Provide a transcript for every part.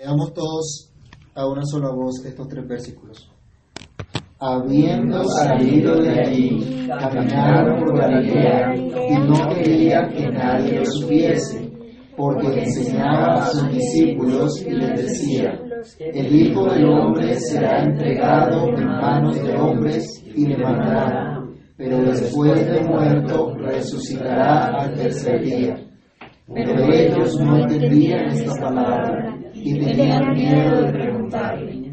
Leamos todos a una sola voz estos tres versículos. Habiendo salido de allí, caminaron por Galilea y no querían que nadie lo supiese, porque enseñaba a sus discípulos y les decía, el Hijo del Hombre será entregado en manos de hombres y le matarán, pero después de muerto resucitará al tercer día. Pero ellos no entendían esta palabra y tenían miedo de preguntarle.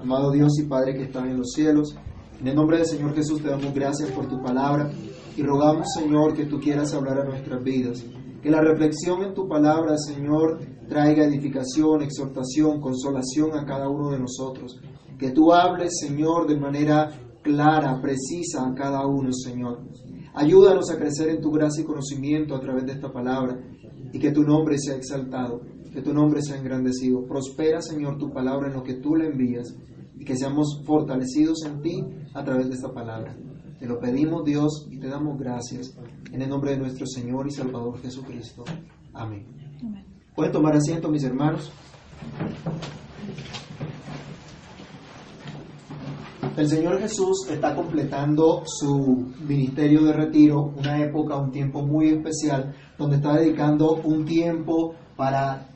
Amado Dios y Padre que estás en los cielos, en el nombre del Señor Jesús te damos gracias por tu palabra y rogamos, Señor, que tú quieras hablar a nuestras vidas. Que la reflexión en tu palabra, Señor, traiga edificación, exhortación, consolación a cada uno de nosotros. Que tú hables, Señor, de manera clara, precisa a cada uno, Señor. Ayúdanos a crecer en tu gracia y conocimiento a través de esta palabra y que tu nombre sea exaltado, que tu nombre sea engrandecido. Prospera, Señor, tu palabra en lo que tú le envías y que seamos fortalecidos en ti a través de esta palabra. Te lo pedimos, Dios, y te damos gracias en el nombre de nuestro Señor y Salvador Jesucristo. Amén. Pueden tomar asiento, mis hermanos. El Señor Jesús está completando su ministerio de retiro, una época, un tiempo muy especial, donde está dedicando un tiempo para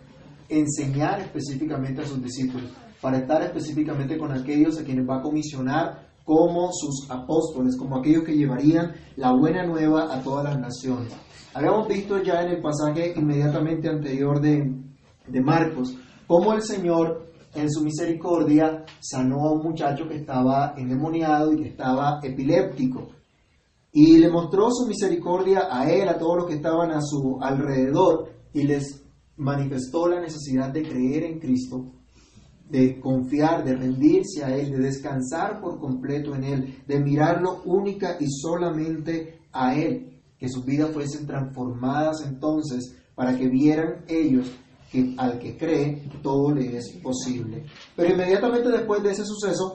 enseñar específicamente a sus discípulos, para estar específicamente con aquellos a quienes va a comisionar como sus apóstoles, como aquellos que llevarían la buena nueva a todas las naciones. Habíamos visto ya en el pasaje inmediatamente anterior de, de Marcos, cómo el Señor en su misericordia sanó a un muchacho que estaba endemoniado y que estaba epiléptico. Y le mostró su misericordia a él, a todos los que estaban a su alrededor, y les manifestó la necesidad de creer en Cristo, de confiar, de rendirse a Él, de descansar por completo en Él, de mirarlo única y solamente a Él, que sus vidas fuesen transformadas entonces para que vieran ellos que al que cree todo le es posible. Pero inmediatamente después de ese suceso,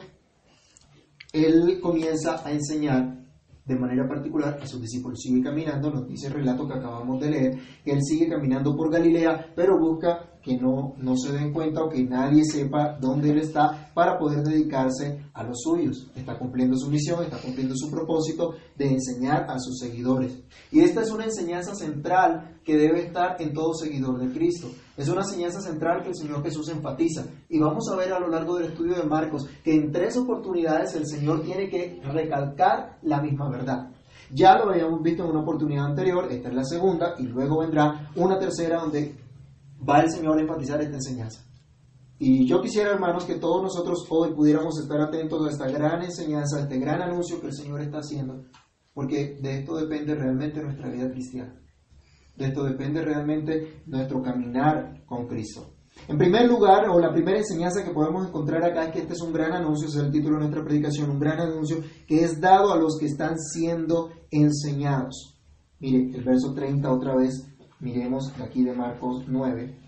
Él comienza a enseñar de manera particular a sus discípulos. Sigue caminando, nos dice el relato que acabamos de leer, que él sigue caminando por Galilea, pero busca que no, no se den cuenta o que nadie sepa dónde él está para poder dedicarse a los suyos. Está cumpliendo su misión, está cumpliendo su propósito de enseñar a sus seguidores. Y esta es una enseñanza central que debe estar en todo seguidor de Cristo. Es una enseñanza central que el Señor Jesús enfatiza. Y vamos a ver a lo largo del estudio de Marcos que en tres oportunidades el Señor tiene que recalcar la misma verdad. Ya lo habíamos visto en una oportunidad anterior, esta es la segunda, y luego vendrá una tercera donde va el Señor a enfatizar esta enseñanza. Y yo quisiera, hermanos, que todos nosotros hoy pudiéramos estar atentos a esta gran enseñanza, a este gran anuncio que el Señor está haciendo, porque de esto depende realmente nuestra vida cristiana. De esto depende realmente nuestro caminar con Cristo. En primer lugar, o la primera enseñanza que podemos encontrar acá es que este es un gran anuncio, ese es el título de nuestra predicación, un gran anuncio que es dado a los que están siendo enseñados. Mire, el verso 30 otra vez miremos aquí de Marcos 9,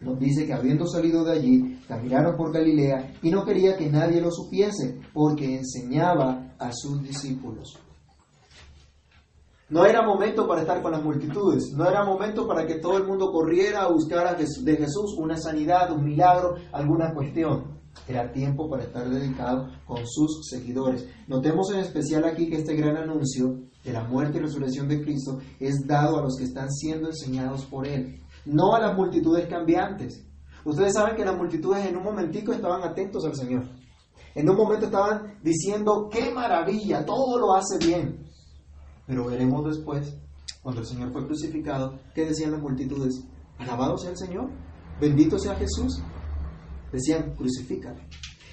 nos dice que habiendo salido de allí, caminaron por Galilea y no quería que nadie lo supiese, porque enseñaba a sus discípulos. No era momento para estar con las multitudes, no era momento para que todo el mundo corriera a buscar de Jesús una sanidad, un milagro, alguna cuestión. Era tiempo para estar dedicado con sus seguidores. Notemos en especial aquí que este gran anuncio de la muerte y resurrección de Cristo es dado a los que están siendo enseñados por Él, no a las multitudes cambiantes. Ustedes saben que las multitudes en un momentico estaban atentos al Señor. En un momento estaban diciendo, qué maravilla, todo lo hace bien. Pero veremos después, cuando el Señor fue crucificado, ¿qué decían las multitudes? Alabado sea el Señor, bendito sea Jesús. Decían, crucifícalo.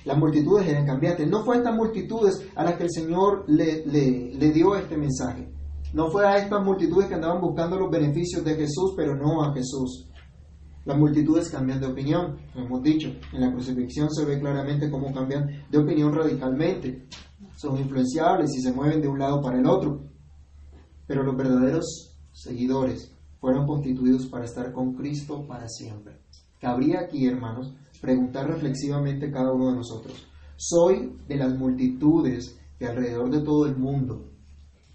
Las multitudes eran cambiantes. No fue a estas multitudes a las que el Señor le, dio este mensaje. No fue a estas multitudes que andaban buscando los beneficios de Jesús, pero no a Jesús. Las multitudes cambian de opinión, lo hemos dicho. En la crucifixión se ve claramente cómo cambian de opinión radicalmente. Son influenciables y se mueven de un lado para el otro. Pero los verdaderos seguidores fueron constituidos para estar con Cristo para siempre. Cabría aquí, hermanos, preguntar reflexivamente cada uno de nosotros. ¿Soy de las multitudes que alrededor de todo el mundo,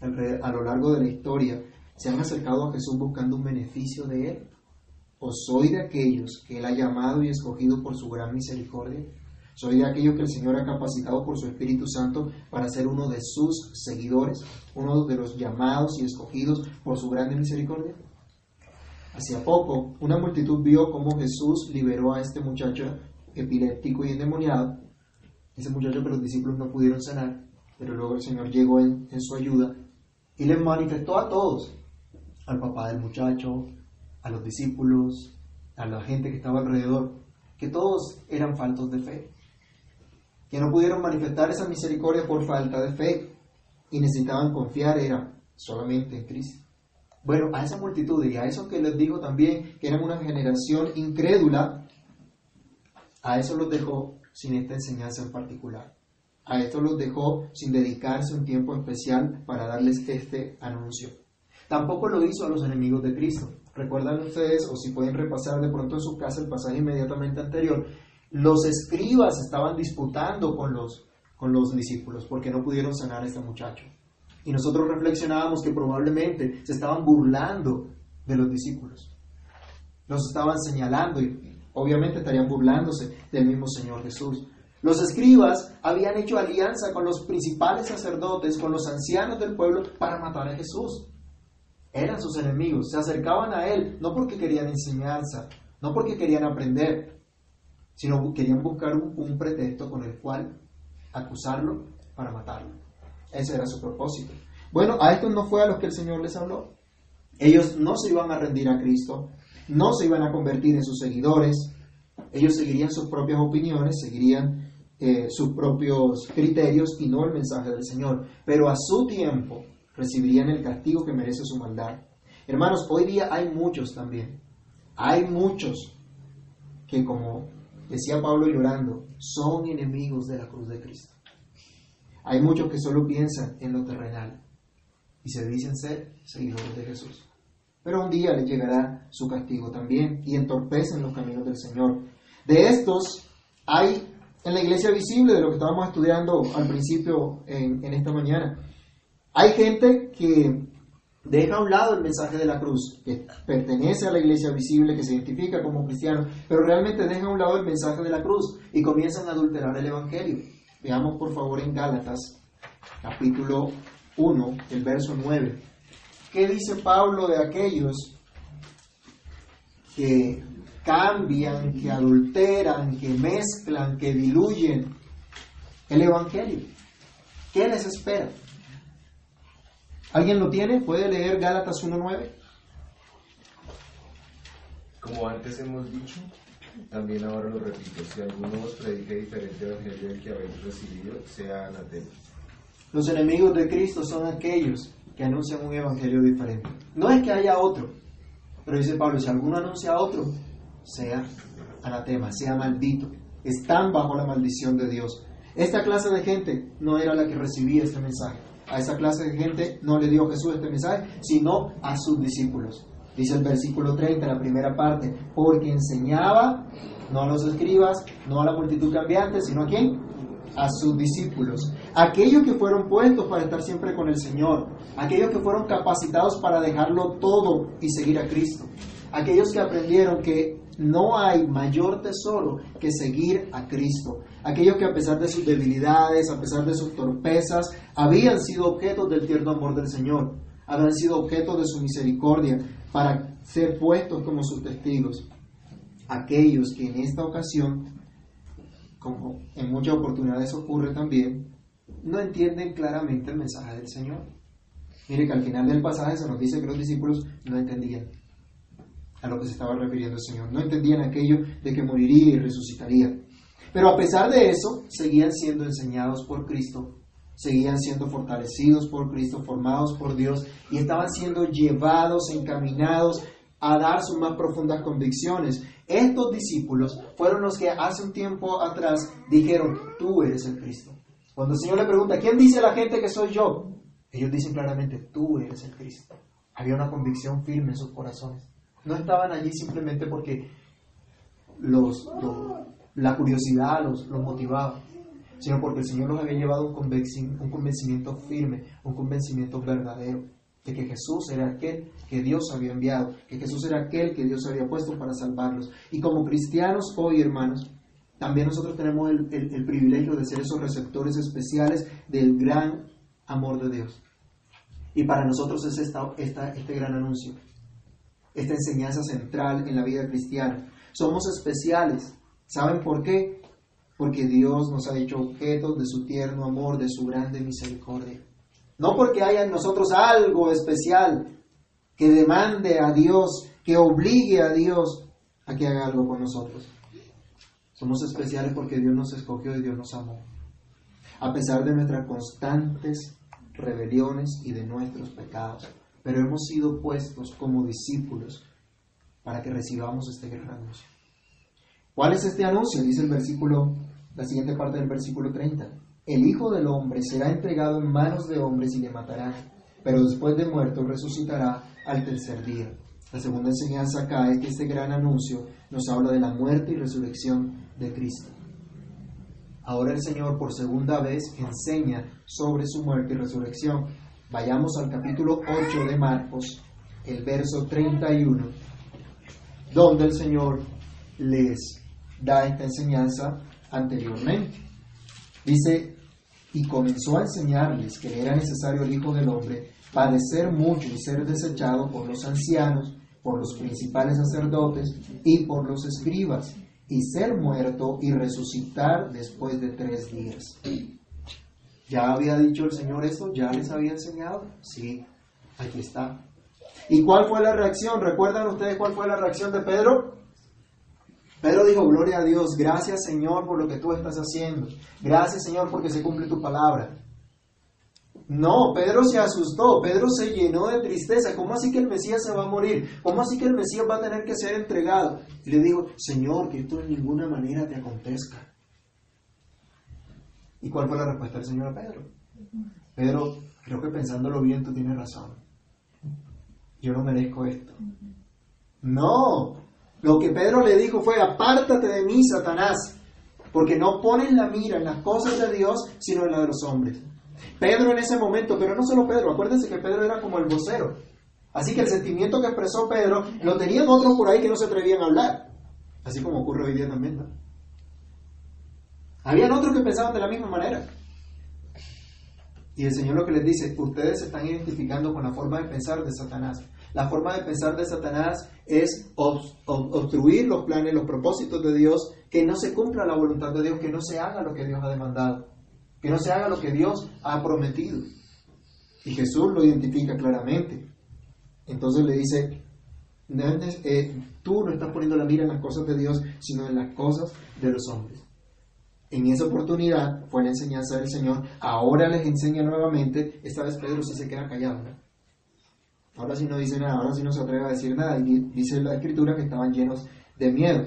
a lo largo de la historia, se han acercado a Jesús buscando un beneficio de Él? ¿O soy de aquellos que Él ha llamado y escogido por su gran misericordia? ¿Soy de aquellos que el Señor ha capacitado por su Espíritu Santo para ser uno de sus seguidores, uno de los llamados y escogidos por su grande misericordia? Hacía poco, una multitud vio cómo Jesús liberó a este muchacho epiléptico y endemoniado, ese muchacho que los discípulos no pudieron sanar, pero luego el Señor llegó en, en su ayuda y les manifestó a todos, al papá del muchacho, a los discípulos, a la gente que estaba alrededor, que todos eran faltos de fe, que no pudieron manifestar esa misericordia por falta de fe y necesitaban confiar era solamente en Cristo. Bueno, a esa multitud y a eso que les digo también, que eran una generación incrédula, a eso los dejó sin esta enseñanza en particular. A esto los dejó sin dedicarse un tiempo especial para darles este anuncio. Tampoco lo hizo a los enemigos de Cristo. Recuerdan ustedes, o si pueden repasar de pronto en su casa el pasaje inmediatamente anterior, los escribas estaban disputando con los, con los discípulos porque no pudieron sanar a este muchacho. Y nosotros reflexionábamos que probablemente se estaban burlando de los discípulos. Los estaban señalando y obviamente estarían burlándose del mismo Señor Jesús. Los escribas habían hecho alianza con los principales sacerdotes, con los ancianos del pueblo, para matar a Jesús. Eran sus enemigos, se acercaban a Él no porque querían enseñanza, no porque querían aprender, sino querían buscar un, un pretexto con el cual acusarlo para matarlo. Ese era su propósito. Bueno, a estos no fue a los que el Señor les habló. Ellos no se iban a rendir a Cristo, no se iban a convertir en sus seguidores, ellos seguirían sus propias opiniones, seguirían eh, sus propios criterios y no el mensaje del Señor. Pero a su tiempo recibirían el castigo que merece su maldad. Hermanos, hoy día hay muchos también. Hay muchos que, como decía Pablo llorando, son enemigos de la cruz de Cristo. Hay muchos que solo piensan en lo terrenal y se dicen ser seguidores de Jesús. Pero un día les llegará su castigo también y entorpecen los caminos del Señor. De estos hay en la iglesia visible, de lo que estábamos estudiando al principio en, en esta mañana. Hay gente que deja a un lado el mensaje de la cruz, que pertenece a la iglesia visible, que se identifica como cristiano, pero realmente deja a un lado el mensaje de la cruz y comienzan a adulterar el Evangelio. Veamos por favor en Gálatas, capítulo 1, el verso 9. ¿Qué dice Pablo de aquellos que cambian, que adulteran, que mezclan, que diluyen el Evangelio? ¿Qué les espera? ¿Alguien lo tiene? ¿Puede leer Gálatas 1.9? Como antes hemos dicho, también ahora lo repito, si alguno os predica diferente evangelio del que habéis recibido, sea anatema. Los enemigos de Cristo son aquellos que anuncian un evangelio diferente. No es que haya otro, pero dice Pablo, si alguno anuncia otro, sea anatema, sea maldito. Están bajo la maldición de Dios. Esta clase de gente no era la que recibía este mensaje. A esa clase de gente no le dio Jesús este mensaje, sino a sus discípulos. Dice el versículo 30, la primera parte, porque enseñaba no a los escribas, no a la multitud cambiante, sino a quién? A sus discípulos. Aquellos que fueron puestos para estar siempre con el Señor. Aquellos que fueron capacitados para dejarlo todo y seguir a Cristo. Aquellos que aprendieron que no hay mayor tesoro que seguir a Cristo. Aquellos que a pesar de sus debilidades, a pesar de sus torpezas, habían sido objetos del tierno amor del Señor. Habían sido objetos de su misericordia para ser puestos como sus testigos. Aquellos que en esta ocasión, como en muchas oportunidades ocurre también, no entienden claramente el mensaje del Señor. Mire que al final del pasaje se nos dice que los discípulos no entendían a lo que se estaba refiriendo el Señor. No entendían aquello de que moriría y resucitaría. Pero a pesar de eso, seguían siendo enseñados por Cristo, seguían siendo fortalecidos por Cristo, formados por Dios y estaban siendo llevados, encaminados a dar sus más profundas convicciones. Estos discípulos fueron los que hace un tiempo atrás dijeron, tú eres el Cristo. Cuando el Señor le pregunta, ¿quién dice la gente que soy yo? Ellos dicen claramente, tú eres el Cristo. Había una convicción firme en sus corazones. No estaban allí simplemente porque los, la curiosidad los motivaba, sino porque el Señor los había llevado a un, convenci- un convencimiento firme, un convencimiento verdadero. de que Jesús era aquel que Dios había enviado, que Jesús era aquel que Dios había puesto para salvarlos. Y como cristianos hoy, hermanos, también nosotros tenemos el, privilegio de ser esos receptores especiales del gran amor de Dios. Y para nosotros es esta, este gran anuncio, esta enseñanza central en la vida cristiana. Somos especiales. ¿Saben por qué? Porque Dios nos ha hecho objetos de su tierno amor, de su grande misericordia. No porque haya en nosotros algo especial que demande a Dios, que obligue a Dios a que haga algo con nosotros. Somos especiales porque Dios nos escogió y Dios nos amó. A pesar de nuestras constantes rebeliones y de nuestros pecados, pero hemos sido puestos como discípulos para que recibamos este gran anuncio. ¿Cuál es este anuncio? Dice el versículo, la siguiente parte del versículo 30. El Hijo del Hombre será entregado en manos de hombres y le matarán, pero después de muerto resucitará al tercer día. La segunda enseñanza acá es que este gran anuncio nos habla de la muerte y resurrección de Cristo. Ahora el Señor por segunda vez enseña sobre su muerte y resurrección. Vayamos al capítulo 8 de Marcos, el verso 31, donde el Señor les da esta enseñanza anteriormente. Dice, y comenzó a enseñarles que era necesario el Hijo del Hombre padecer mucho y ser desechado por los ancianos, por los principales sacerdotes y por los escribas y ser muerto y resucitar después de tres días. ¿Ya había dicho el Señor esto? ¿Ya les había enseñado? Sí, aquí está. ¿Y cuál fue la reacción? ¿Recuerdan ustedes cuál fue la reacción de Pedro? Pedro dijo, gloria a Dios, gracias Señor por lo que tú estás haciendo. Gracias Señor porque se cumple tu palabra. No, Pedro se asustó, Pedro se llenó de tristeza. ¿Cómo así que el Mesías se va a morir? ¿Cómo así que el Mesías va a tener que ser entregado? Y le dijo, Señor, que esto de ninguna manera te acontezca. ¿Y cuál fue la respuesta del Señor a Pedro? Pedro, creo que pensándolo bien, tú tienes razón. Yo no merezco esto. No, lo que Pedro le dijo fue, apártate de mí, Satanás, porque no pones la mira en las cosas de Dios, sino en las de los hombres. Pedro en ese momento, pero no solo Pedro, acuérdense que Pedro era como el vocero. Así que el sentimiento que expresó Pedro lo tenían otros por ahí que no se atrevían a hablar. Así como ocurre hoy día también. Habían otros que pensaban de la misma manera. Y el Señor lo que les dice, ustedes se están identificando con la forma de pensar de Satanás. La forma de pensar de Satanás es obstruir los planes, los propósitos de Dios, que no se cumpla la voluntad de Dios, que no se haga lo que Dios ha demandado, que no se haga lo que Dios ha prometido. Y Jesús lo identifica claramente. Entonces le dice, eh, tú no estás poniendo la mira en las cosas de Dios, sino en las cosas de los hombres. En esa oportunidad fue la enseñanza del Señor. Ahora les enseña nuevamente. Esta vez Pedro se queda callado. Ahora sí no dice nada, ahora sí no se atreve a decir nada. Y dice la escritura que estaban llenos de miedo.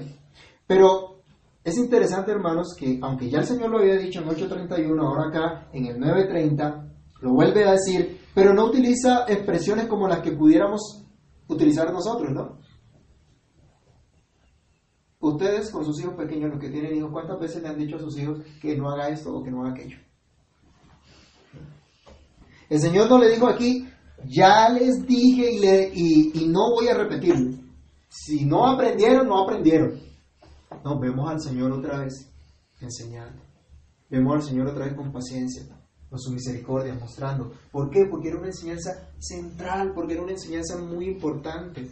Pero es interesante, hermanos, que aunque ya el Señor lo había dicho en 8.31, ahora acá en el 9.30, lo vuelve a decir, pero no utiliza expresiones como las que pudiéramos utilizar nosotros, ¿no? Ustedes con sus hijos pequeños, los que tienen hijos, ¿cuántas veces le han dicho a sus hijos que no haga esto o que no haga aquello? El Señor no le dijo aquí, ya les dije y, no voy a repetirlo. Si no aprendieron, no aprendieron. No, vemos al Señor otra vez enseñando. Vemos al Señor otra vez con paciencia, con su misericordia, mostrando. ¿Por qué? Porque era una enseñanza central, porque era una enseñanza muy importante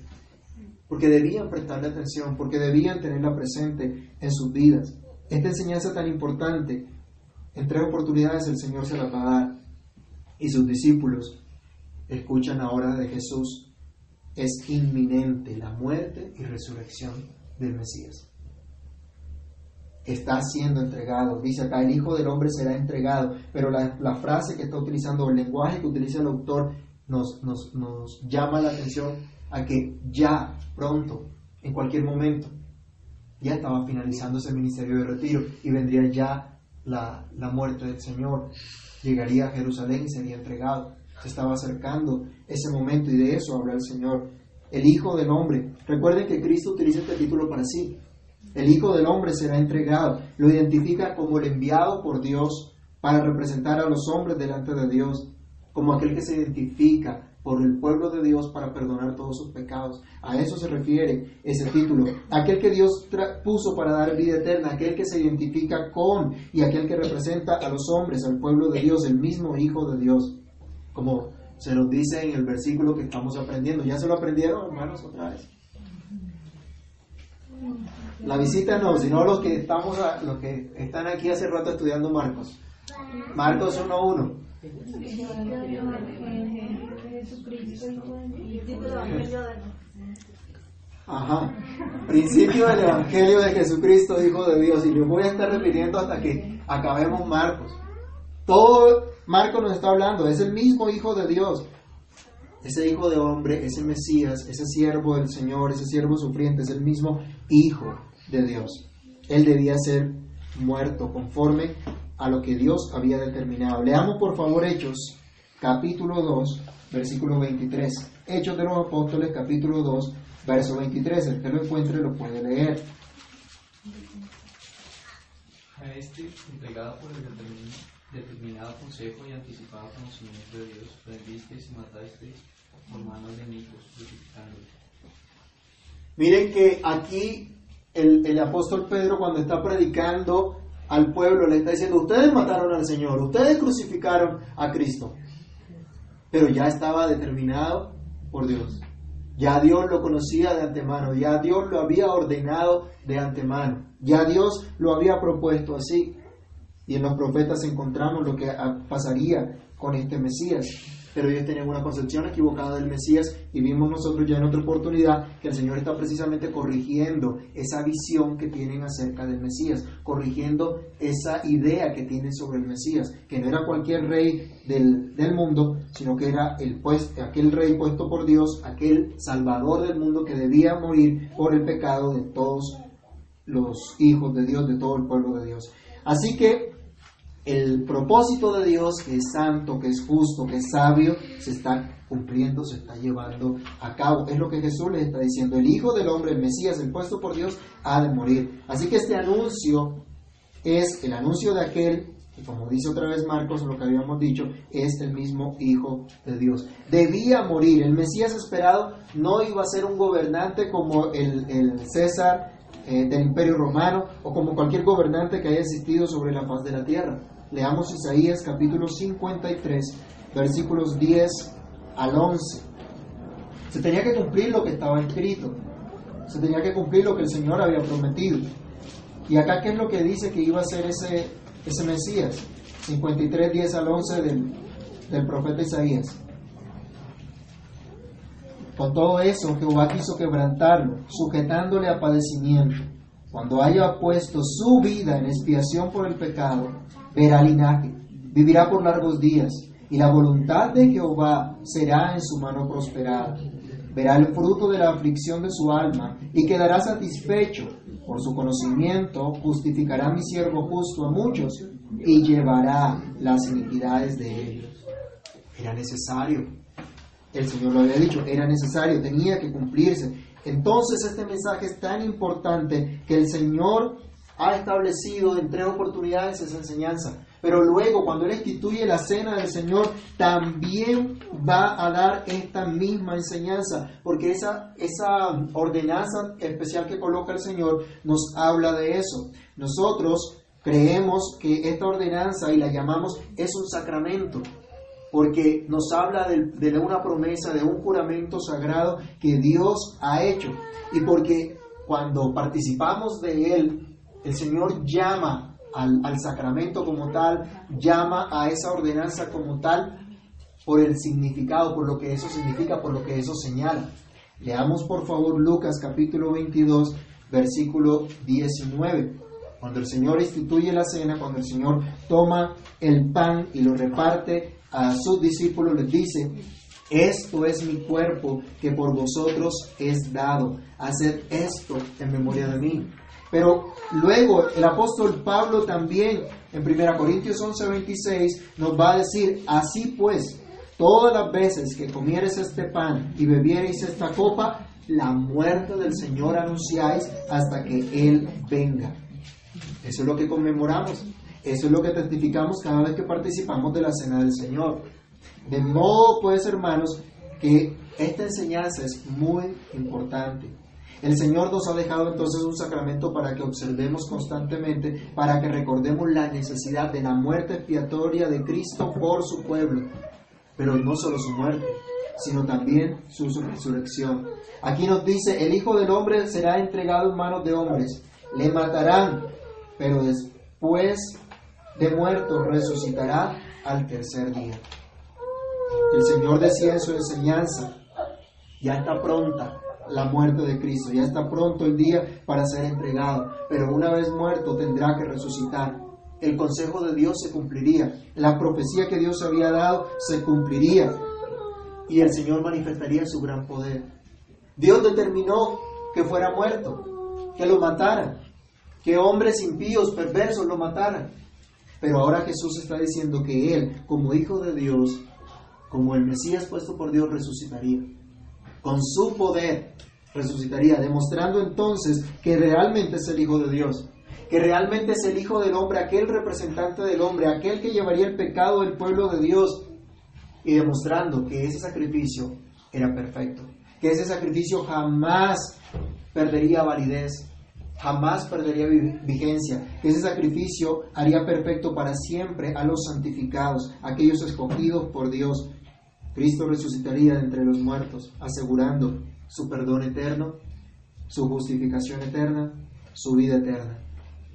porque debían prestarle atención, porque debían tenerla presente en sus vidas. Esta enseñanza tan importante, en tres oportunidades el Señor se la va a dar y sus discípulos escuchan ahora de Jesús. Es inminente la muerte y resurrección del Mesías. Está siendo entregado. Dice acá, el Hijo del Hombre será entregado. Pero la, frase que está utilizando, el lenguaje que utiliza el autor, nos llama la atención a que ya, pronto, en cualquier momento, ya estaba finalizando ese ministerio de retiro y vendría ya la, la muerte del Señor. Llegaría a Jerusalén y sería entregado. Se estaba acercando ese momento y de eso habla el Señor. El Hijo del Hombre. Recuerden que Cristo utiliza este título para sí. El Hijo del Hombre será entregado. Lo identifica como el enviado por Dios para representar a los hombres delante de Dios, como aquel que se identifica por el pueblo de Dios para perdonar todos sus pecados. A eso se refiere ese título. Aquel que Dios puso para dar vida eterna, aquel que se identifica con y aquel que representa a los hombres, al pueblo de Dios, el mismo Hijo de Dios. Como se nos dice en el versículo que estamos aprendiendo. ¿Ya se lo aprendieron, hermanos, otra vez? La visita no, sino los que estamos los que están aquí hace rato estudiando Marcos. Marcos 1.1. Ajá. Principio del Evangelio de Jesucristo, Hijo de Dios. Y lo voy a estar repitiendo hasta que acabemos Marcos. Todo Marcos nos está hablando, es el mismo Hijo de Dios. Ese Hijo de hombre, ese Mesías, ese siervo del Señor, ese siervo sufriente, es el mismo Hijo de Dios. Él debía ser muerto conforme a lo que Dios había determinado. Leamos por favor Hechos, capítulo 2, versículo 23. Hechos de los Apóstoles, capítulo 2, verso 23. El que lo encuentre lo puede leer. A este, entregado por el determinado consejo y anticipado conocimiento de Dios, prendisteis y matasteis por manos de enemigos, crucificándolo. Miren que aquí el, el apóstol Pedro cuando está predicando al pueblo le está diciendo, ustedes mataron al Señor, ustedes crucificaron a Cristo. Pero ya estaba determinado por Dios. Ya Dios lo conocía de antemano, ya Dios lo había ordenado de antemano, ya Dios lo había propuesto así. Y en los profetas encontramos lo que pasaría con este Mesías pero ellos tenían una concepción equivocada del Mesías y vimos nosotros ya en otra oportunidad que el Señor está precisamente corrigiendo esa visión que tienen acerca del Mesías, corrigiendo esa idea que tienen sobre el Mesías, que no era cualquier rey del, del mundo, sino que era el pues, aquel rey puesto por Dios, aquel salvador del mundo que debía morir por el pecado de todos los hijos de Dios, de todo el pueblo de Dios. Así que el propósito de Dios, que es santo, que es justo, que es sabio, se está cumpliendo, se está llevando a cabo. Es lo que Jesús les está diciendo. El Hijo del Hombre, el Mesías, el puesto por Dios, ha de morir. Así que este anuncio es el anuncio de aquel, y como dice otra vez Marcos, lo que habíamos dicho, es el mismo Hijo de Dios. Debía morir. El Mesías esperado no iba a ser un gobernante como el, César eh, del Imperio Romano o como cualquier gobernante que haya existido sobre la faz de la tierra. Leamos Isaías capítulo 53, versículos 10 al 11. Se tenía que cumplir lo que estaba escrito. Se tenía que cumplir lo que el Señor había prometido. Y acá, ¿qué es lo que dice que iba a ser ese, ese Mesías? 53, 10 al 11 del, del profeta Isaías. Con todo eso, Jehová quiso quebrantarlo, sujetándole a padecimiento. Cuando haya puesto su vida en expiación por el pecado, verá linaje, vivirá por largos días, y la voluntad de Jehová será en su mano prosperada. Verá el fruto de la aflicción de su alma y quedará satisfecho. Por su conocimiento justificará mi siervo justo a muchos y llevará las iniquidades de ellos. Era necesario. El Señor lo había dicho, era necesario, tenía que cumplirse. Entonces este mensaje es tan importante que el Señor ha establecido en tres oportunidades esa enseñanza. Pero luego, cuando Él instituye la cena del Señor, también va a dar esta misma enseñanza, porque esa, esa ordenanza especial que coloca el Señor nos habla de eso. Nosotros creemos que esta ordenanza, y la llamamos, es un sacramento, porque nos habla de, de una promesa, de un juramento sagrado que Dios ha hecho, y porque cuando participamos de Él, el Señor llama al, sacramento como tal, llama a esa ordenanza como tal por el significado, por lo que eso significa, por lo que eso señala. Leamos por favor Lucas capítulo 22, versículo 19. Cuando el Señor instituye la cena, cuando el Señor toma el pan y lo reparte a sus discípulos, les dice, esto es mi cuerpo que por vosotros es dado. Haced esto en memoria de mí. Pero luego el apóstol Pablo también en 1 Corintios 11:26 nos va a decir, así pues, todas las veces que comieres este pan y bebiereis esta copa, la muerte del Señor anunciáis hasta que Él venga. Eso es lo que conmemoramos, eso es lo que testificamos cada vez que participamos de la cena del Señor. De modo, pues, hermanos, que esta enseñanza es muy importante. El Señor nos ha dejado entonces un sacramento para que observemos constantemente, para que recordemos la necesidad de la muerte expiatoria de Cristo por su pueblo, pero no solo su muerte, sino también su resurrección. Aquí nos dice, el Hijo del Hombre será entregado en manos de hombres, le matarán, pero después de muerto resucitará al tercer día. El Señor decía en su enseñanza, ya está pronta la muerte de Cristo, ya está pronto el día para ser entregado, pero una vez muerto tendrá que resucitar. El consejo de Dios se cumpliría, la profecía que Dios había dado se cumpliría y el Señor manifestaría su gran poder. Dios determinó que fuera muerto, que lo mataran, que hombres impíos, perversos lo mataran. Pero ahora Jesús está diciendo que Él, como Hijo de Dios, como el Mesías puesto por Dios, resucitaría. Con su poder resucitaría, demostrando entonces que realmente es el Hijo de Dios, que realmente es el Hijo del hombre, aquel representante del hombre, aquel que llevaría el pecado del pueblo de Dios, y demostrando que ese sacrificio era perfecto, que ese sacrificio jamás perdería validez, jamás perdería vigencia, que ese sacrificio haría perfecto para siempre a los santificados, aquellos escogidos por Dios. Cristo resucitaría entre los muertos, asegurando su perdón eterno, su justificación eterna, su vida eterna.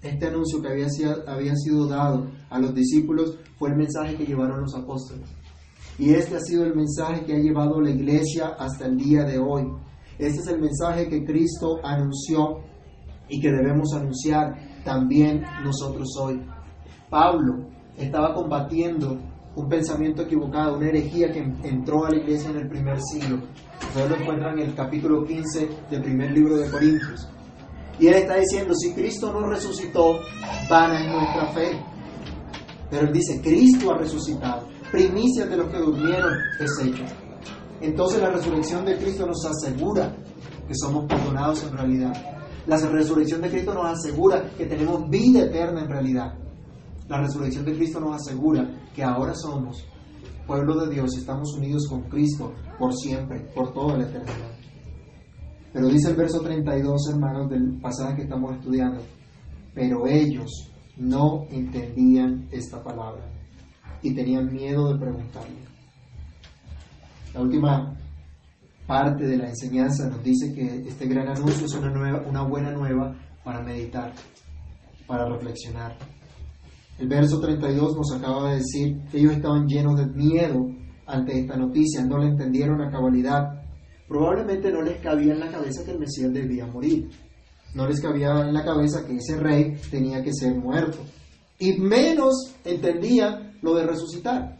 Este anuncio que había sido, había sido dado a los discípulos fue el mensaje que llevaron los apóstoles. Y este ha sido el mensaje que ha llevado la iglesia hasta el día de hoy. Este es el mensaje que Cristo anunció y que debemos anunciar también nosotros hoy. Pablo estaba combatiendo un pensamiento equivocado, una herejía que entró a la iglesia en el primer siglo. Ustedes lo encuentran en el capítulo 15 del primer libro de Corintios. Y él está diciendo, si Cristo no resucitó, vana es nuestra fe. Pero él dice, Cristo ha resucitado primicias de los que durmieron es hecho. Entonces la resurrección de Cristo nos asegura que somos perdonados en realidad. La resurrección de Cristo nos asegura que tenemos vida eterna en realidad. La resurrección de Cristo nos asegura que ahora somos pueblo de Dios y estamos unidos con Cristo por siempre, por toda la eternidad. Pero dice el verso 32, hermanos, del pasaje que estamos estudiando, pero ellos no entendían esta palabra y tenían miedo de preguntarle. La última parte de la enseñanza nos dice que este gran anuncio es una, nueva, una buena nueva para meditar, para reflexionar. El verso 32 nos acaba de decir que ellos estaban llenos de miedo ante esta noticia, no la entendieron a cabalidad. Probablemente no les cabía en la cabeza que el Mesías debía morir. No les cabía en la cabeza que ese rey tenía que ser muerto. Y menos entendían lo de resucitar.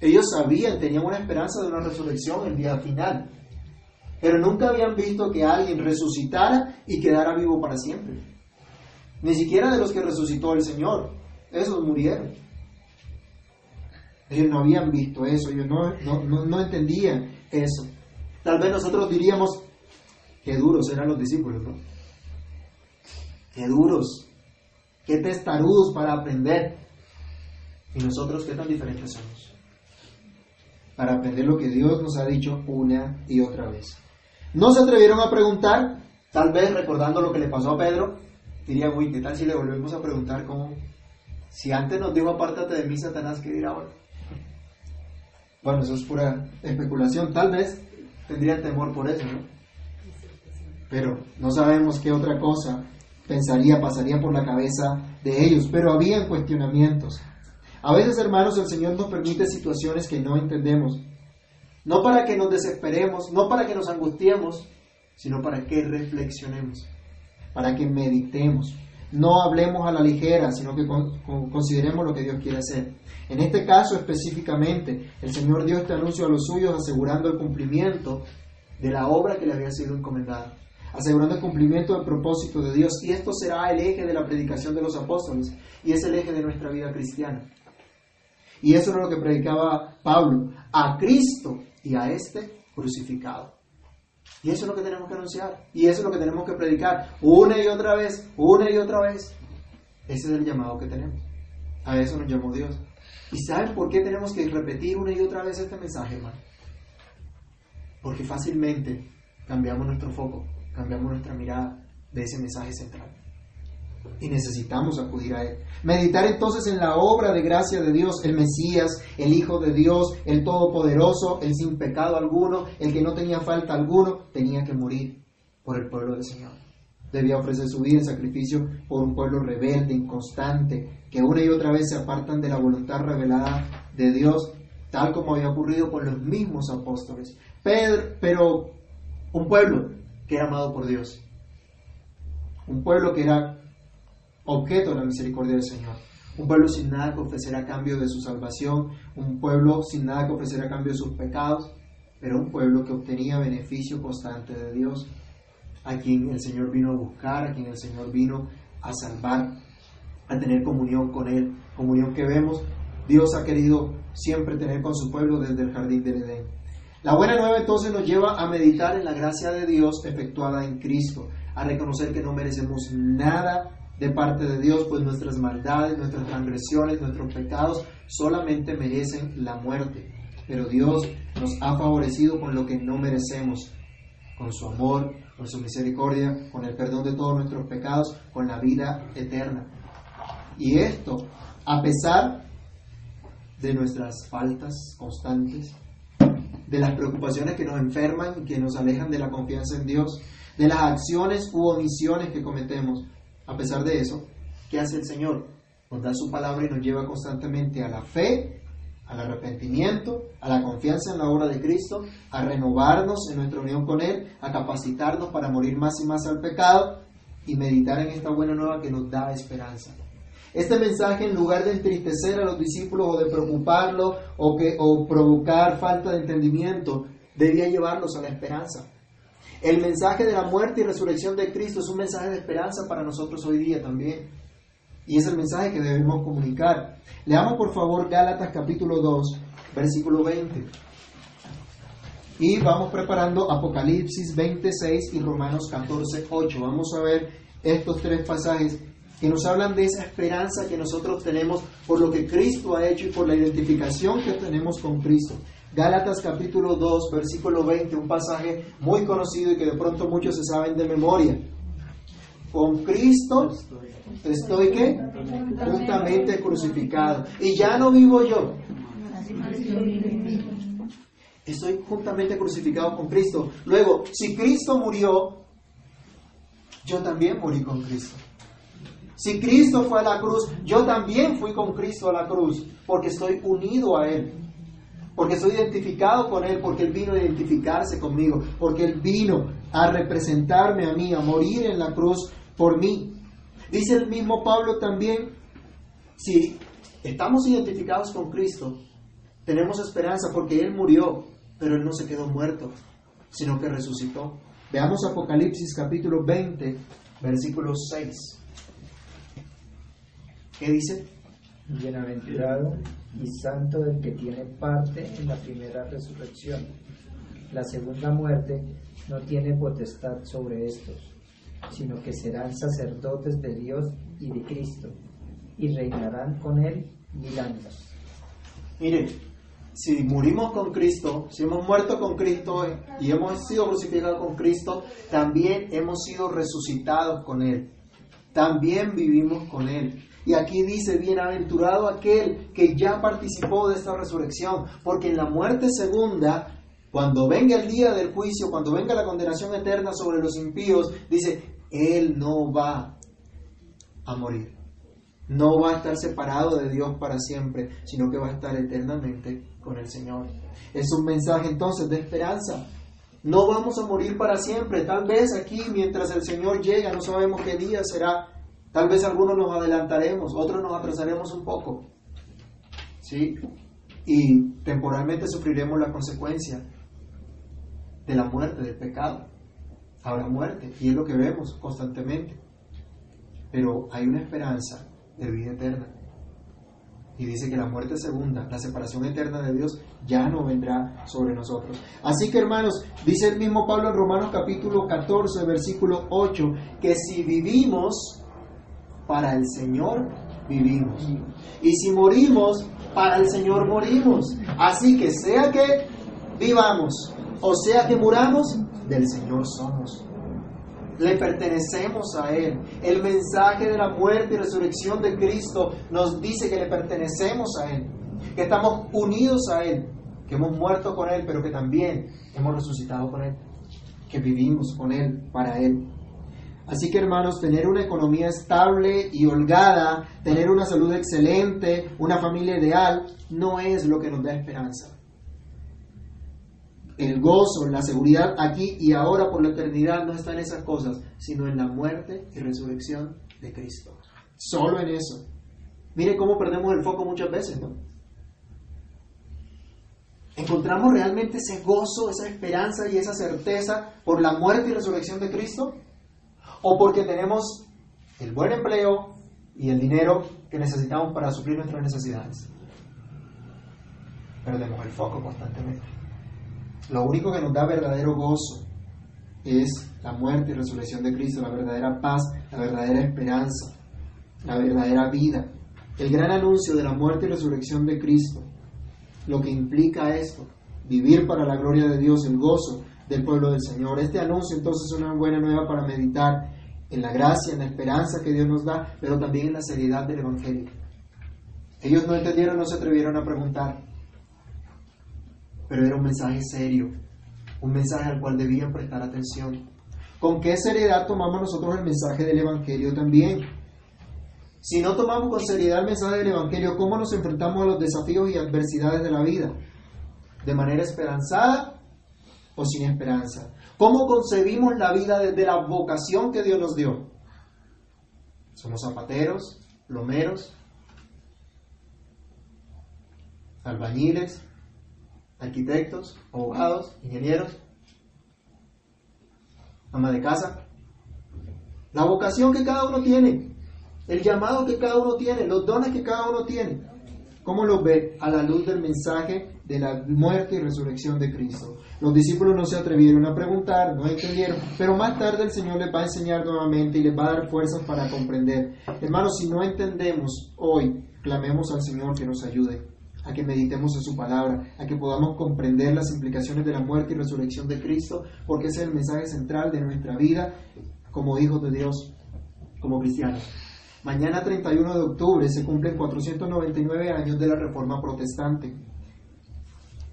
Ellos sabían, tenían una esperanza de una resurrección el día final, pero nunca habían visto que alguien resucitara y quedara vivo para siempre. Ni siquiera de los que resucitó el Señor, esos murieron. Ellos no habían visto eso, ellos no, no, no entendían eso. Tal vez nosotros diríamos, qué duros eran los discípulos, ¿no? Qué duros, qué testarudos para aprender. ¿Y nosotros qué tan diferentes somos? Para aprender lo que Dios nos ha dicho una y otra vez. No se atrevieron a preguntar, tal vez recordando lo que le pasó a Pedro, dirían, uy, ¿qué tal si le volvemos a preguntar cómo? Si antes nos dijo apártate de mí, Satanás, ¿qué dirá ahora? Bueno, eso es pura especulación. Tal vez tendrían temor por eso, ¿no? Pero no sabemos qué otra cosa pensaría, pasaría por la cabeza de ellos. Pero habían cuestionamientos. A veces, hermanos, el Señor nos permite situaciones que no entendemos. No para que nos desesperemos, no para que nos angustiemos, sino para que reflexionemos, para que meditemos. No hablemos a la ligera, sino que consideremos lo que Dios quiere hacer. En este caso específicamente, el Señor dio este anuncio a los suyos asegurando el cumplimiento de la obra que le había sido encomendada, asegurando el cumplimiento del propósito de Dios. Y esto será el eje de la predicación de los apóstoles y es el eje de nuestra vida cristiana. Y eso era lo que predicaba Pablo, a Cristo y a este crucificado. Y eso es lo que tenemos que anunciar. Y eso es lo que tenemos que predicar una y otra vez, una y otra vez. Ese es el llamado que tenemos. A eso nos llamó Dios. ¿Y saben por qué tenemos que repetir una y otra vez este mensaje, hermano? Porque fácilmente cambiamos nuestro foco, cambiamos nuestra mirada de ese mensaje central. Y necesitamos acudir a Él. Meditar entonces en la obra de gracia de Dios, el Mesías, el Hijo de Dios, el Todopoderoso, el sin pecado alguno, el que no tenía falta alguno, tenía que morir por el pueblo del Señor. Debía ofrecer su vida en sacrificio por un pueblo rebelde, inconstante, que una y otra vez se apartan de la voluntad revelada de Dios, tal como había ocurrido con los mismos apóstoles. Pedro, pero un pueblo que era amado por Dios, un pueblo que era objeto de la misericordia del Señor, un pueblo sin nada que ofrecer a cambio de su salvación, un pueblo sin nada que ofrecer a cambio de sus pecados, pero un pueblo que obtenía beneficio constante de Dios, a quien el Señor vino a buscar, a quien el Señor vino a salvar, a tener comunión con Él, comunión que vemos, Dios ha querido siempre tener con su pueblo desde el jardín del Edén. La buena nueva entonces nos lleva a meditar en la gracia de Dios efectuada en Cristo, a reconocer que no merecemos nada de parte de Dios, pues nuestras maldades, nuestras transgresiones, nuestros pecados solamente merecen la muerte. Pero Dios nos ha favorecido con lo que no merecemos, con su amor, con su misericordia, con el perdón de todos nuestros pecados, con la vida eterna. Y esto, a pesar de nuestras faltas constantes, de las preocupaciones que nos enferman y que nos alejan de la confianza en Dios, de las acciones u omisiones que cometemos. A pesar de eso, ¿qué hace el Señor? Nos da su palabra y nos lleva constantemente a la fe, al arrepentimiento, a la confianza en la obra de Cristo, a renovarnos en nuestra unión con Él, a capacitarnos para morir más y más al pecado y meditar en esta buena nueva que nos da esperanza. Este mensaje, en lugar de entristecer a los discípulos o de preocuparlos o, que, o provocar falta de entendimiento, debía llevarlos a la esperanza. El mensaje de la muerte y resurrección de Cristo es un mensaje de esperanza para nosotros hoy día también. Y es el mensaje que debemos comunicar. Leamos por favor Gálatas capítulo 2, versículo 20. Y vamos preparando Apocalipsis 26 y Romanos 14, 8. Vamos a ver estos tres pasajes que nos hablan de esa esperanza que nosotros tenemos por lo que Cristo ha hecho y por la identificación que tenemos con Cristo. Gálatas capítulo 2, versículo 20, un pasaje muy conocido y que de pronto muchos se saben de memoria. Con Cristo estoy que juntamente crucificado. Y ya no vivo yo. Estoy juntamente crucificado con Cristo. Luego, si Cristo murió, yo también morí con Cristo. Si Cristo fue a la cruz, yo también fui con Cristo a la cruz, porque estoy unido a Él, porque estoy identificado con Él, porque Él vino a identificarse conmigo, porque Él vino a representarme a mí, a morir en la cruz por mí. Dice el mismo Pablo también, si estamos identificados con Cristo, tenemos esperanza porque Él murió, pero Él no se quedó muerto, sino que resucitó. Veamos Apocalipsis capítulo 20, versículo 6. ¿Qué dice? Bienaventurado y santo el que tiene parte en la primera resurrección. La segunda muerte no tiene potestad sobre estos, sino que serán sacerdotes de Dios y de Cristo, y reinarán con él mil años. Miren, si murimos con Cristo, si hemos muerto con Cristo y hemos sido crucificados con Cristo, también hemos sido resucitados con Él. También vivimos con Él. Y aquí dice, bienaventurado aquel que ya participó de esta resurrección, porque en la muerte segunda, cuando venga el día del juicio, cuando venga la condenación eterna sobre los impíos, dice, Él no va a morir. No va a estar separado de Dios para siempre, sino que va a estar eternamente con el Señor. Es un mensaje entonces de esperanza. No vamos a morir para siempre. Tal vez aquí, mientras el Señor llega, no sabemos qué día será, Tal vez algunos nos adelantaremos, otros nos atrasaremos un poco. ¿Sí? Y temporalmente sufriremos la consecuencia de la muerte, del pecado. Habrá muerte, y es lo que vemos constantemente. Pero hay una esperanza de vida eterna. Y dice que la muerte segunda, la separación eterna de Dios, ya no vendrá sobre nosotros. Así que hermanos, dice el mismo Pablo en Romanos capítulo 14, versículo 8, que si vivimos, para el Señor vivimos. Y si morimos, para el Señor morimos. Así que sea que vivamos o sea que muramos, del Señor somos. Le pertenecemos a Él. El mensaje de la muerte y resurrección de Cristo nos dice que le pertenecemos a Él, que estamos unidos a Él, que hemos muerto con Él, pero que también hemos resucitado con Él, que vivimos con Él, para Él. Así que hermanos, tener una economía estable y holgada, tener una salud excelente, una familia ideal, no es lo que nos da esperanza. El gozo, la seguridad aquí y ahora por la eternidad no está en esas cosas, sino en la muerte y resurrección de Cristo. Solo en eso. Mire cómo perdemos el foco muchas veces, ¿no? ¿Encontramos realmente ese gozo, esa esperanza y esa certeza por la muerte y resurrección de Cristo? ¿O porque tenemos el buen empleo y el dinero que necesitamos para suplir nuestras necesidades? Perdemos el foco constantemente. Lo único que nos da verdadero gozo es la muerte y resurrección de Cristo, la verdadera paz, la verdadera esperanza, la verdadera vida. El gran anuncio de la muerte y resurrección de Cristo, lo que implica esto, vivir para la gloria de Dios, el gozo del pueblo del Señor. Este anuncio entonces es una buena nueva para meditar en la gracia, en la esperanza que Dios nos da, pero también en la seriedad del Evangelio. Ellos no entendieron, no se atrevieron a preguntar, pero era un mensaje serio, un mensaje al cual debían prestar atención. ¿Con qué seriedad tomamos nosotros el mensaje del Evangelio también? Si no tomamos con seriedad el mensaje del Evangelio, ¿cómo nos enfrentamos a los desafíos y adversidades de la vida? ¿De manera esperanzada o sin esperanza? ¿Cómo concebimos la vida desde la vocación que Dios nos dio? ¿Somos zapateros, plomeros, albañiles, arquitectos, abogados, ingenieros, ama de casa. La vocación que cada uno tiene, el llamado que cada uno tiene, los dones que cada uno tiene. ¿Cómo los ve? A la luz del mensaje de la muerte y resurrección de Cristo. Los discípulos no se atrevieron a preguntar, no entendieron, pero más tarde el Señor les va a enseñar nuevamente y les va a dar fuerzas para comprender. Hermanos, si no entendemos hoy, clamemos al Señor que nos ayude a que meditemos en su palabra, a que podamos comprender las implicaciones de la muerte y resurrección de Cristo, porque ese es el mensaje central de nuestra vida como hijos de Dios, como cristianos. Mañana 31 de octubre se cumplen 499 años de la Reforma Protestante.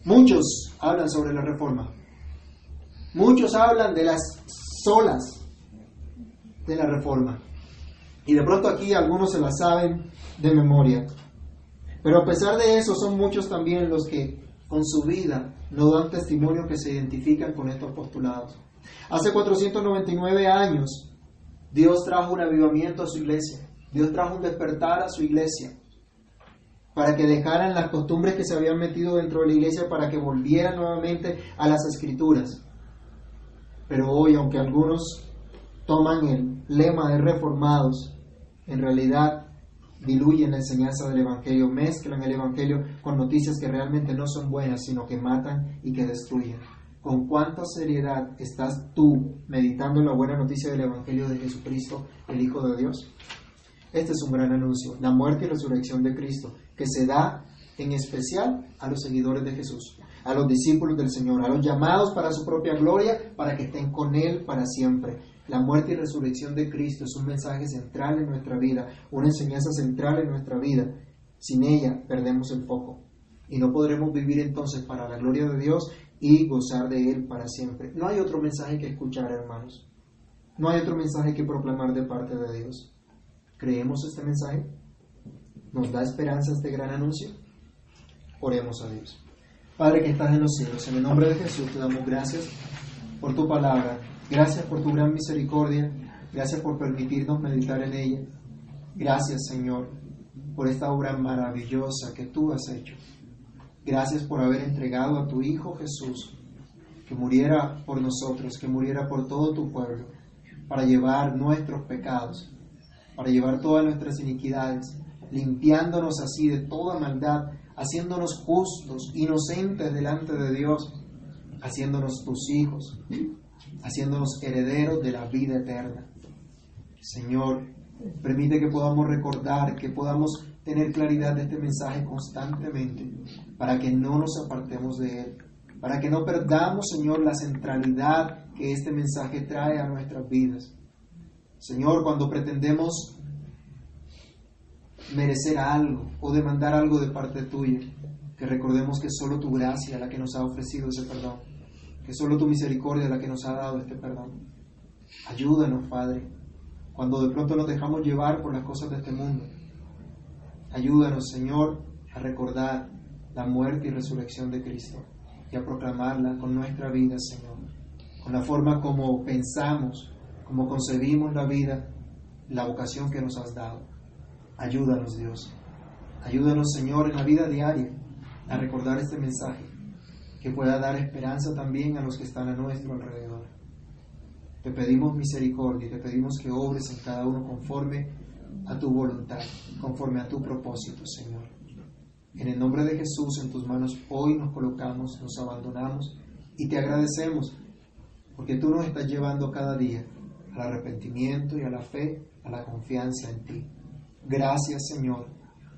Muchos hablan sobre la Reforma. Muchos hablan de las solas de la Reforma. Y de pronto aquí algunos se la saben de memoria. Pero a pesar de eso, son muchos también los que con su vida no dan testimonio que se identifican con estos postulados. Hace 499 años, Dios trajo un avivamiento a su iglesia. Dios trajo un despertar a su iglesia para que dejaran las costumbres que se habían metido dentro de la iglesia para que volvieran nuevamente a las escrituras. Pero hoy, aunque algunos toman el lema de reformados, en realidad diluyen la enseñanza del Evangelio, mezclan el Evangelio con noticias que realmente no son buenas, sino que matan y que destruyen. ¿Con cuánta seriedad estás tú meditando la buena noticia del Evangelio de Jesucristo, el Hijo de Dios? Este es un gran anuncio, la muerte y resurrección de Cristo, que se da en especial a los seguidores de Jesús, a los discípulos del Señor, a los llamados para su propia gloria, para que estén con Él para siempre. La muerte y resurrección de Cristo es un mensaje central en nuestra vida, una enseñanza central en nuestra vida. Sin ella perdemos el foco y no podremos vivir entonces para la gloria de Dios y gozar de Él para siempre. No hay otro mensaje que escuchar, hermanos. No hay otro mensaje que proclamar de parte de Dios. ¿Creemos este mensaje? ¿Nos da esperanza este gran anuncio? Oremos a Dios. Padre que estás en los cielos, en el nombre de Jesús te damos gracias por tu palabra. Gracias por tu gran misericordia. Gracias por permitirnos meditar en ella. Gracias, Señor, por esta obra maravillosa que tú has hecho. Gracias por haber entregado a tu Hijo Jesús, que muriera por nosotros, que muriera por todo tu pueblo, para llevar nuestros pecados para llevar todas nuestras iniquidades, limpiándonos así de toda maldad, haciéndonos justos, inocentes delante de Dios, haciéndonos tus hijos, haciéndonos herederos de la vida eterna. Señor, Permite que podamos recordar, que podamos tener claridad de este mensaje constantemente, para que no nos apartemos de él, para que no perdamos, Señor, la centralidad que este mensaje trae a nuestras vidas. Señor, cuando pretendemos merecer algo o demandar algo de parte tuya, que recordemos que solo tu gracia es la que nos ha ofrecido ese perdón, que solo tu misericordia es la que nos ha dado este perdón. Ayúdanos, Padre, cuando de pronto nos dejamos llevar por las cosas de este mundo. Ayúdanos, Señor, a recordar la muerte y resurrección de Cristo y a proclamarla con nuestra vida, Señor, con la forma como pensamos, como concebimos la vida, la vocación que nos has dado. Ayúdanos, Dios. Ayúdanos, Señor, en la vida diaria a recordar este mensaje, que pueda dar esperanza también a los que están a nuestro alrededor. Te pedimos misericordia y te pedimos que obres en cada uno conforme a tu voluntad, conforme a tu propósito, Señor. En el nombre de Jesús, en tus manos hoy nos colocamos, nos abandonamos y te agradecemos porque tú nos estás llevando cada día al arrepentimiento y a la fe, a la confianza en ti. Gracias, Señor,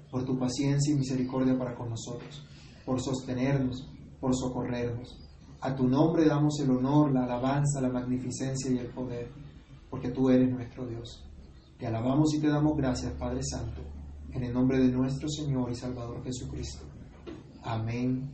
por tu paciencia y misericordia para con nosotros, por sostenernos, por socorrernos. A tu nombre damos el honor, la alabanza, la magnificencia y el poder, porque tú eres nuestro Dios. Te alabamos y te damos gracias, Padre Santo, en el nombre de nuestro Señor y Salvador Jesucristo. Amén